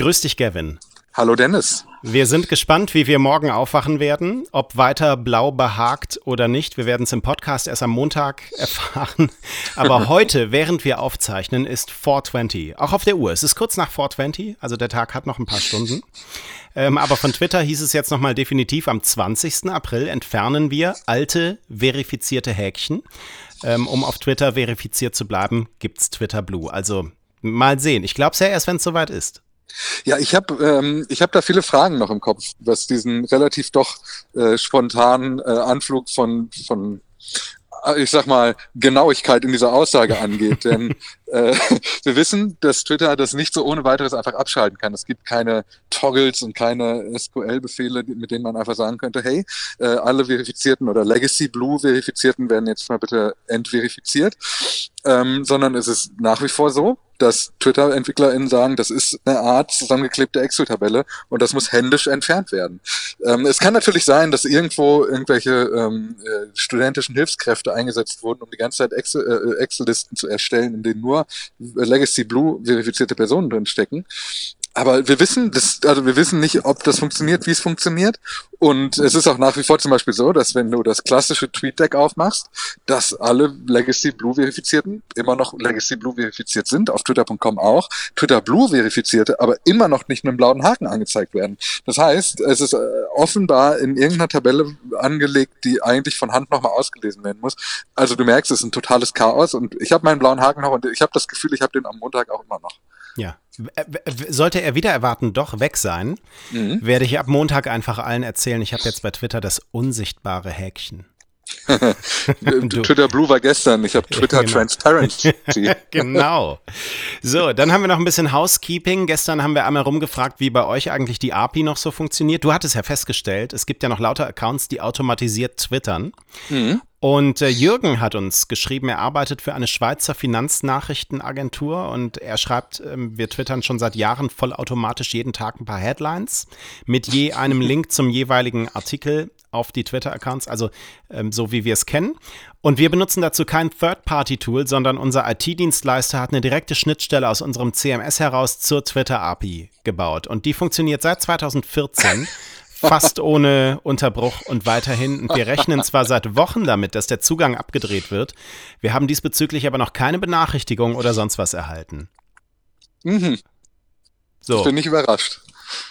Grüß dich, Gavin. Hallo Dennis. Wir sind gespannt, wie wir morgen aufwachen werden, ob weiter blau behagt oder nicht. Wir werden es im Podcast erst am Montag erfahren. Aber heute, während wir aufzeichnen, ist 420. Auch auf der Uhr. Es ist kurz nach 420, also der Tag hat noch ein paar Stunden. Ähm, aber von Twitter hieß es jetzt nochmal definitiv, am 20. April entfernen wir alte verifizierte Häkchen. Ähm, um auf Twitter verifiziert zu bleiben, gibt's Twitter Blue. Also mal sehen. Ich glaube es ja erst, wenn es soweit ist. Ja, ich habe ähm, ich hab da viele Fragen noch im Kopf, was diesen relativ doch äh, spontanen äh, Anflug von, von äh, ich sag mal, Genauigkeit in dieser Aussage angeht. Denn äh, wir wissen, dass Twitter das nicht so ohne weiteres einfach abschalten kann. Es gibt keine Toggles und keine SQL-Befehle, mit denen man einfach sagen könnte, hey, äh, alle verifizierten oder Legacy Blue verifizierten werden jetzt mal bitte entverifiziert. Ähm, sondern es ist nach wie vor so, dass Twitter-EntwicklerInnen sagen, das ist eine Art zusammengeklebte Excel-Tabelle und das muss händisch entfernt werden. Ähm, es kann natürlich sein, dass irgendwo irgendwelche ähm, äh, studentischen Hilfskräfte eingesetzt wurden, um die ganze Zeit Excel, äh, Excel-Listen zu erstellen, in denen nur Legacy Blue verifizierte Personen drinstecken aber wir wissen, das, also wir wissen nicht, ob das funktioniert, wie es funktioniert. Und es ist auch nach wie vor zum Beispiel so, dass wenn du das klassische TweetDeck aufmachst, dass alle Legacy Blue Verifizierten immer noch Legacy Blue verifiziert sind, auf Twitter.com auch, Twitter Blue Verifizierte, aber immer noch nicht mit einem blauen Haken angezeigt werden. Das heißt, es ist äh, offenbar in irgendeiner Tabelle angelegt, die eigentlich von Hand nochmal ausgelesen werden muss. Also du merkst, es ist ein totales Chaos und ich habe meinen blauen Haken noch und ich habe das Gefühl, ich habe den am Montag auch immer noch. Ja. Sollte er wieder erwarten doch weg sein, mhm. werde ich ab Montag einfach allen erzählen, ich habe jetzt bei Twitter das unsichtbare Häkchen. Twitter Blue war gestern, ich habe Twitter genau. Transparency. genau. So, dann haben wir noch ein bisschen Housekeeping. Gestern haben wir einmal rumgefragt, wie bei euch eigentlich die API noch so funktioniert. Du hattest ja festgestellt, es gibt ja noch lauter Accounts, die automatisiert twittern. Mhm. Und äh, Jürgen hat uns geschrieben, er arbeitet für eine Schweizer Finanznachrichtenagentur und er schreibt, ähm, wir twittern schon seit Jahren vollautomatisch jeden Tag ein paar Headlines mit je einem Link zum jeweiligen Artikel auf die Twitter-Accounts, also ähm, so wie wir es kennen. Und wir benutzen dazu kein Third-Party-Tool, sondern unser IT-Dienstleister hat eine direkte Schnittstelle aus unserem CMS heraus zur Twitter-API gebaut. Und die funktioniert seit 2014 fast ohne Unterbruch und weiterhin. Und wir rechnen zwar seit Wochen damit, dass der Zugang abgedreht wird. Wir haben diesbezüglich aber noch keine Benachrichtigung oder sonst was erhalten. Mhm. So. Bin ich überrascht.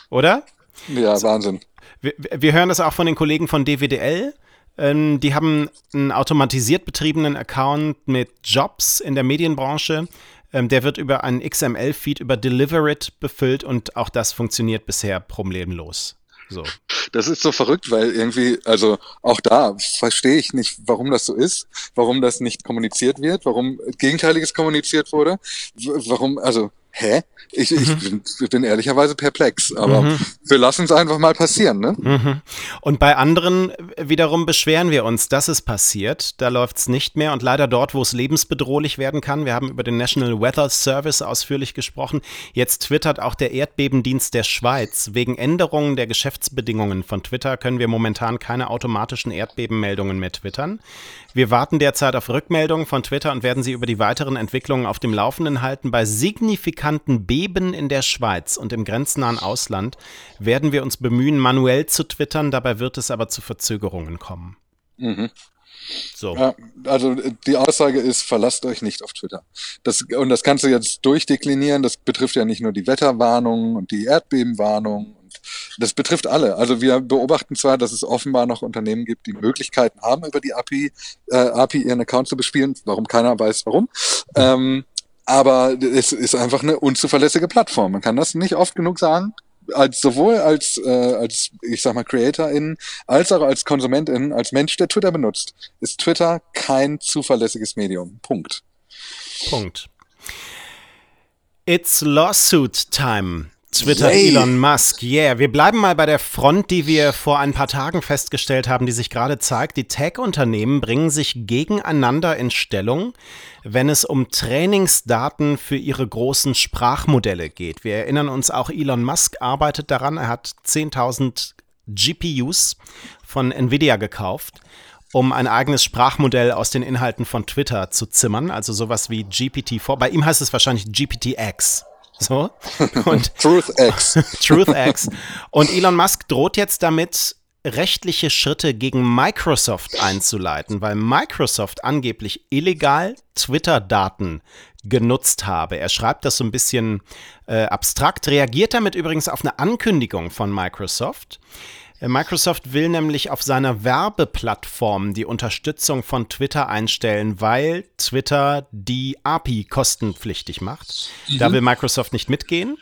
Oder? Ja. Wahnsinn. Wir, wir hören das auch von den Kollegen von DWDL. Ähm, die haben einen automatisiert betriebenen Account mit Jobs in der Medienbranche. Ähm, der wird über einen XML-Feed über Deliverit befüllt und auch das funktioniert bisher problemlos. So. Das ist so verrückt, weil irgendwie, also auch da verstehe ich nicht, warum das so ist, warum das nicht kommuniziert wird, warum Gegenteiliges kommuniziert wurde, warum, also hä? Ich, mhm. ich, bin, ich, bin, ehrlicherweise perplex, aber mhm. wir lassen es einfach mal passieren, ne? Mhm. Und bei anderen wiederum beschweren wir uns, dass es passiert. Da läuft es nicht mehr und leider dort, wo es lebensbedrohlich werden kann. Wir haben über den National Weather Service ausführlich gesprochen. Jetzt twittert auch der Erdbebendienst der Schweiz. Wegen Änderungen der Geschäftsbedingungen von Twitter können wir momentan keine automatischen Erdbebenmeldungen mehr twittern. Wir warten derzeit auf Rückmeldungen von Twitter und werden sie über die weiteren Entwicklungen auf dem Laufenden halten. Bei signifikanten Beben in der Schweiz und im grenznahen Ausland werden wir uns bemühen, manuell zu twittern. Dabei wird es aber zu Verzögerungen kommen. Mhm. So. Ja, also die Aussage ist, verlasst euch nicht auf Twitter. Das, und das kannst du jetzt durchdeklinieren. Das betrifft ja nicht nur die Wetterwarnungen und die Erdbebenwarnungen das betrifft alle. Also wir beobachten zwar, dass es offenbar noch Unternehmen gibt, die Möglichkeiten haben, über die API, äh, API ihren Account zu bespielen, warum keiner weiß warum. Ähm, aber es ist einfach eine unzuverlässige Plattform. Man kann das nicht oft genug sagen. Als sowohl als äh, als ich sag mal CreatorInnen als auch als KonsumentInnen, als Mensch, der Twitter benutzt, ist Twitter kein zuverlässiges Medium. Punkt. Punkt. It's lawsuit time. Twitter Yay. Elon Musk, yeah. Wir bleiben mal bei der Front, die wir vor ein paar Tagen festgestellt haben, die sich gerade zeigt. Die Tech-Unternehmen bringen sich gegeneinander in Stellung, wenn es um Trainingsdaten für ihre großen Sprachmodelle geht. Wir erinnern uns auch, Elon Musk arbeitet daran. Er hat 10.000 GPUs von Nvidia gekauft um ein eigenes Sprachmodell aus den Inhalten von Twitter zu zimmern, also sowas wie GPT-4. Bei ihm heißt es wahrscheinlich GPT-X. So. Und TruthX. TruthX. Und Elon Musk droht jetzt damit, rechtliche Schritte gegen Microsoft einzuleiten, weil Microsoft angeblich illegal Twitter-Daten genutzt habe. Er schreibt das so ein bisschen äh, abstrakt, reagiert damit übrigens auf eine Ankündigung von Microsoft. Microsoft will nämlich auf seiner Werbeplattform die Unterstützung von Twitter einstellen, weil Twitter die API kostenpflichtig macht. Mhm. Da will Microsoft nicht mitgehen.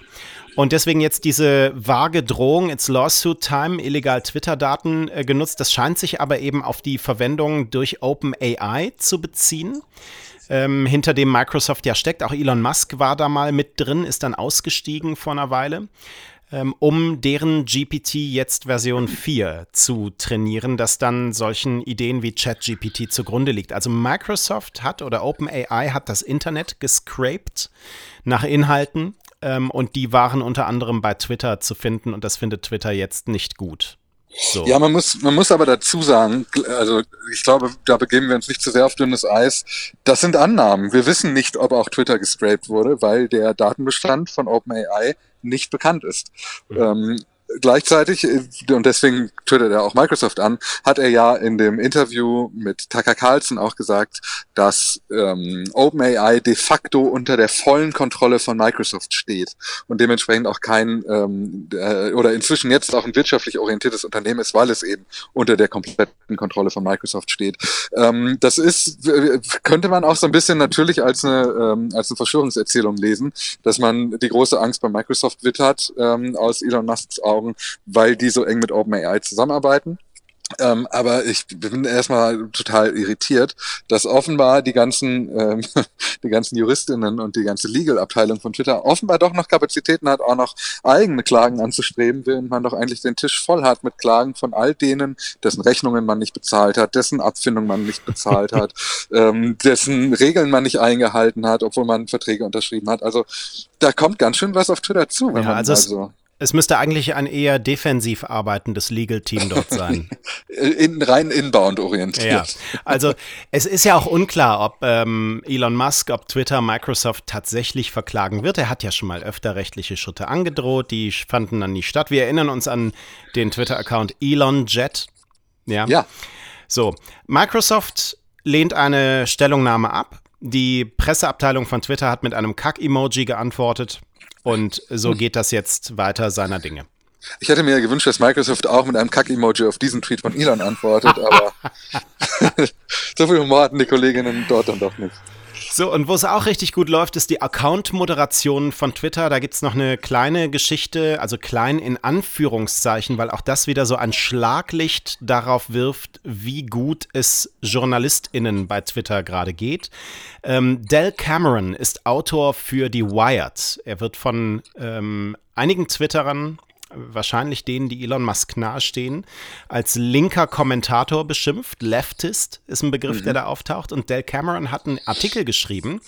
Und deswegen jetzt diese vage Drohung, it's Lawsuit Time, illegal Twitter-Daten äh, genutzt. Das scheint sich aber eben auf die Verwendung durch OpenAI zu beziehen. Ähm, hinter dem Microsoft ja steckt. Auch Elon Musk war da mal mit drin, ist dann ausgestiegen vor einer Weile, um deren GPT jetzt Version 4 zu trainieren, das dann solchen Ideen wie ChatGPT zugrunde liegt. Also Microsoft hat oder OpenAI hat das Internet gescraped nach Inhalten ähm, und die waren unter anderem bei Twitter zu finden und das findet Twitter jetzt nicht gut. So. Ja, man muss, man muss aber dazu sagen, also ich glaube, da begeben wir uns nicht zu sehr auf dünnes Eis. Das sind Annahmen. Wir wissen nicht, ob auch Twitter gescraped wurde, weil der Datenbestand von OpenAI nicht bekannt ist. Mhm. Ähm, gleichzeitig, äh, und deswegen twittert er auch Microsoft an, hat er ja in dem Interview mit Tucker Carlson auch gesagt, dass ähm, OpenAI de facto unter der vollen Kontrolle von Microsoft steht und dementsprechend auch kein ähm, äh, oder inzwischen jetzt auch ein wirtschaftlich orientiertes Unternehmen ist, weil es eben unter der kompletten Kontrolle von Microsoft steht. Ähm, das ist, könnte man auch so ein bisschen natürlich als eine, ähm, als eine Verschwörungserzählung lesen, dass man die große Angst bei Microsoft wittert ähm, aus Elon Musks Augen Augen, weil die so eng mit OpenAI zusammenarbeiten. Ähm, aber ich bin erstmal total irritiert, dass offenbar die ganzen, ähm, die ganzen Juristinnen und die ganze Legal-Abteilung von Twitter offenbar doch noch Kapazitäten hat, auch noch eigene Klagen anzustreben, während man doch eigentlich den Tisch voll hat mit Klagen von all denen, dessen Rechnungen man nicht bezahlt hat, dessen Abfindung man nicht bezahlt hat, ähm, dessen Regeln man nicht eingehalten hat, obwohl man Verträge unterschrieben hat. Also da kommt ganz schön was auf Twitter zu. Wenn ja, man also, also es müsste eigentlich ein eher defensiv arbeitendes Legal-Team dort sein. In, rein inbound orientiert. Ja, also es ist ja auch unklar, ob ähm, Elon Musk, ob Twitter Microsoft tatsächlich verklagen wird. Er hat ja schon mal öfter rechtliche Schritte angedroht, die fanden dann nicht statt. Wir erinnern uns an den Twitter-Account ElonJet. Ja. ja. So, Microsoft lehnt eine Stellungnahme ab. Die Presseabteilung von Twitter hat mit einem Kack-Emoji geantwortet. Und so geht das jetzt weiter seiner Dinge. Ich hätte mir gewünscht, dass Microsoft auch mit einem Kack-Emoji auf diesen Tweet von Elon antwortet, aber so viel Humor hatten die Kolleginnen dort dann doch nicht. So, und wo es auch richtig gut läuft, ist die Account-Moderation von Twitter. Da gibt es noch eine kleine Geschichte, also klein in Anführungszeichen, weil auch das wieder so ein Schlaglicht darauf wirft, wie gut es JournalistInnen bei Twitter gerade geht. Ähm, Del Cameron ist Autor für die Wired. Er wird von ähm, einigen Twitterern wahrscheinlich denen, die Elon Musk nahestehen, als linker Kommentator beschimpft. Leftist ist ein Begriff, mhm. der da auftaucht. Und Del Cameron hat einen Artikel geschrieben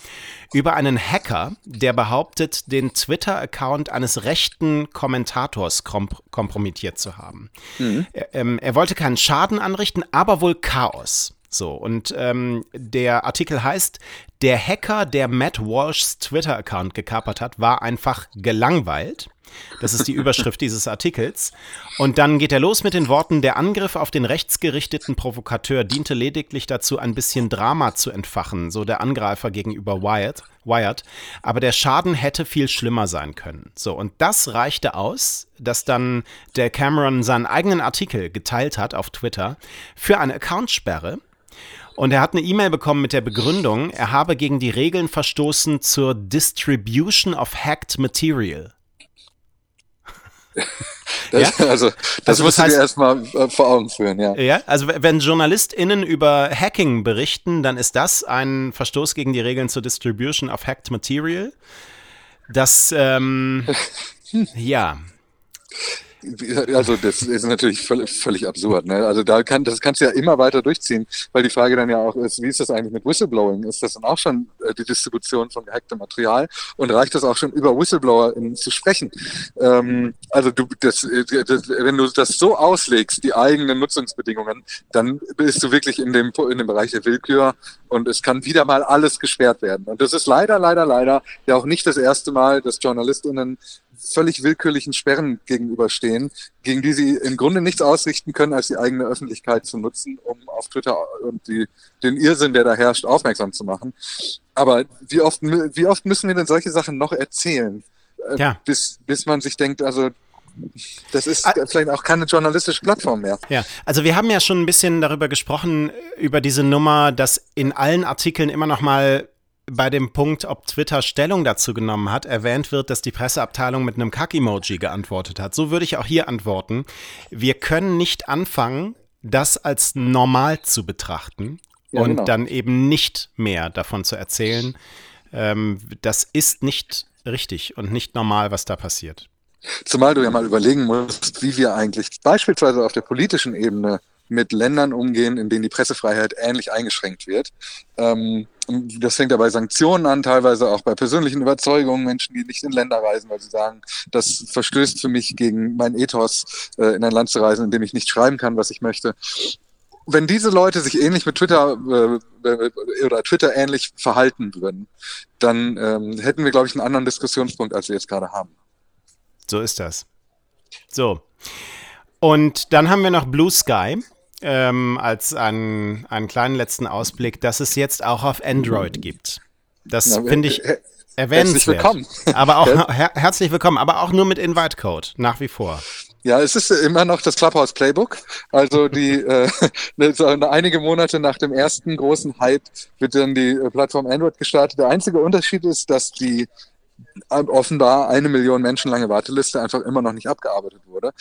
über einen Hacker, der behauptet, den Twitter-Account eines rechten Kommentators komp kompromittiert zu haben. Mhm. Er, ähm, er wollte keinen Schaden anrichten, aber wohl Chaos. So, und ähm, der Artikel heißt, der Hacker, der Matt Walshs Twitter-Account gekapert hat, war einfach gelangweilt. Das ist die Überschrift dieses Artikels. Und dann geht er los mit den Worten, der Angriff auf den rechtsgerichteten Provokateur diente lediglich dazu, ein bisschen Drama zu entfachen, so der Angreifer gegenüber Wyatt. Wired, aber der Schaden hätte viel schlimmer sein können. So, und das reichte aus, dass dann der Cameron seinen eigenen Artikel geteilt hat auf Twitter für eine Accountsperre. Und er hat eine E-Mail bekommen mit der Begründung, er habe gegen die Regeln verstoßen zur Distribution of Hacked Material. Das, ja? Also, das also, musst das heißt, du dir erstmal äh, vor Augen führen, ja. Ja, also wenn JournalistInnen über Hacking berichten, dann ist das ein Verstoß gegen die Regeln zur Distribution of Hacked Material. Das, ähm, ja. Also das ist natürlich völlig, völlig absurd. Ne? Also da kann das kannst du ja immer weiter durchziehen, weil die Frage dann ja auch ist, wie ist das eigentlich mit Whistleblowing? Ist das dann auch schon äh, die Distribution von gehacktem Material und reicht das auch schon über Whistleblower in, zu sprechen? Ähm, also du, das, das, wenn du das so auslegst, die eigenen Nutzungsbedingungen, dann bist du wirklich in dem in dem Bereich der Willkür und es kann wieder mal alles gesperrt werden. Und das ist leider, leider, leider ja auch nicht das erste Mal, dass JournalistInnen völlig willkürlichen Sperren gegenüberstehen, gegen die sie im Grunde nichts ausrichten können, als die eigene Öffentlichkeit zu nutzen, um auf Twitter und die, den Irrsinn, der da herrscht, aufmerksam zu machen. Aber wie oft, wie oft müssen wir denn solche Sachen noch erzählen, äh, ja. bis, bis man sich denkt, also das ist ah. vielleicht auch keine journalistische Plattform mehr. Ja, also wir haben ja schon ein bisschen darüber gesprochen, über diese Nummer, dass in allen Artikeln immer noch mal bei dem Punkt, ob Twitter Stellung dazu genommen hat, erwähnt wird, dass die Presseabteilung mit einem Kack-Emoji geantwortet hat. So würde ich auch hier antworten. Wir können nicht anfangen, das als normal zu betrachten ja, und genau. dann eben nicht mehr davon zu erzählen. Ähm, das ist nicht richtig und nicht normal, was da passiert. Zumal du ja mal überlegen musst, wie wir eigentlich beispielsweise auf der politischen Ebene mit Ländern umgehen, in denen die Pressefreiheit ähnlich eingeschränkt wird. Ähm, das fängt ja bei Sanktionen an, teilweise auch bei persönlichen Überzeugungen, Menschen, die nicht in Länder reisen, weil sie sagen, das verstößt für mich gegen mein Ethos, äh, in ein Land zu reisen, in dem ich nicht schreiben kann, was ich möchte. Wenn diese Leute sich ähnlich mit Twitter äh oder Twitter ähnlich verhalten würden, dann ähm, hätten wir, glaube ich, einen anderen Diskussionspunkt, als wir jetzt gerade haben. So ist das. So. Und dann haben wir noch Blue Sky ähm, als einen, einen kleinen letzten Ausblick, dass es jetzt auch auf Android gibt. Das finde ich erwähnenswert. Herzlich willkommen. Aber auch her herzlich willkommen, aber auch nur mit Invite-Code, nach wie vor. Ja, es ist immer noch das Clubhouse Playbook. Also die äh, so einige Monate nach dem ersten großen Hype wird dann die äh, Plattform Android gestartet. Der einzige Unterschied ist, dass die äh, offenbar eine Million Menschen lange Warteliste einfach immer noch nicht abgearbeitet wurde.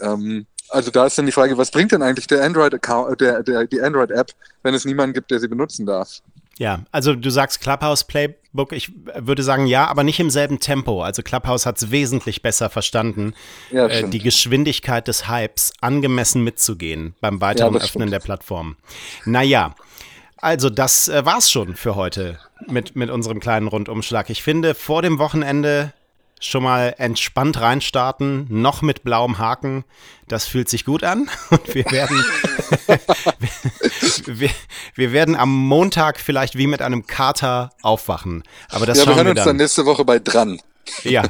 Ähm, also da ist dann die Frage, was bringt denn eigentlich der Android-Account, der, der, die Android-App, wenn es niemanden gibt, der sie benutzen darf? Ja, also du sagst Clubhouse Playbook, ich würde sagen ja, aber nicht im selben Tempo. Also Clubhouse hat es wesentlich besser verstanden, ja, äh, die Geschwindigkeit des Hypes angemessen mitzugehen beim weiteren ja, Öffnen stimmt. der Plattform. Naja, also das äh, war's schon für heute mit, mit unserem kleinen Rundumschlag. Ich finde, vor dem Wochenende schon mal entspannt reinstarten, noch mit blauem Haken. Das fühlt sich gut an. Und wir werden, wir, wir, werden am Montag vielleicht wie mit einem Kater aufwachen. Aber das ja, schauen wir hören uns dann nächste Woche bei dran. Ja.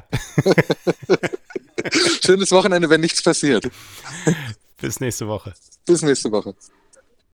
Schönes Wochenende, wenn nichts passiert. Bis nächste Woche. Bis nächste Woche.